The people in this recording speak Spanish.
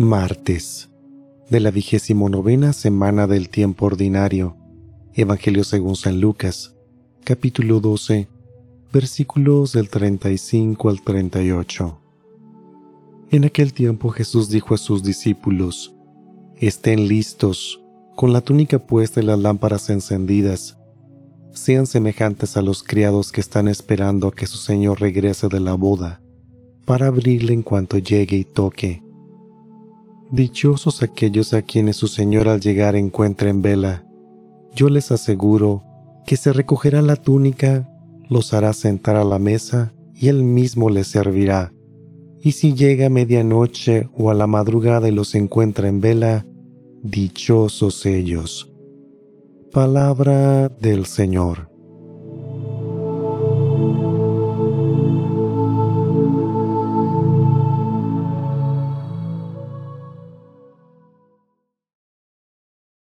Martes de la vigésimo novena semana del tiempo ordinario. Evangelio según San Lucas, capítulo 12, versículos del 35 al 38. En aquel tiempo Jesús dijo a sus discípulos, Estén listos, con la túnica puesta y las lámparas encendidas. Sean semejantes a los criados que están esperando a que su Señor regrese de la boda, para abrirle en cuanto llegue y toque. Dichosos aquellos a quienes su Señor al llegar encuentre en vela. Yo les aseguro que se recogerá la túnica, los hará sentar a la mesa y él mismo les servirá. Y si llega a medianoche o a la madrugada y los encuentra en vela, dichosos ellos. Palabra del Señor.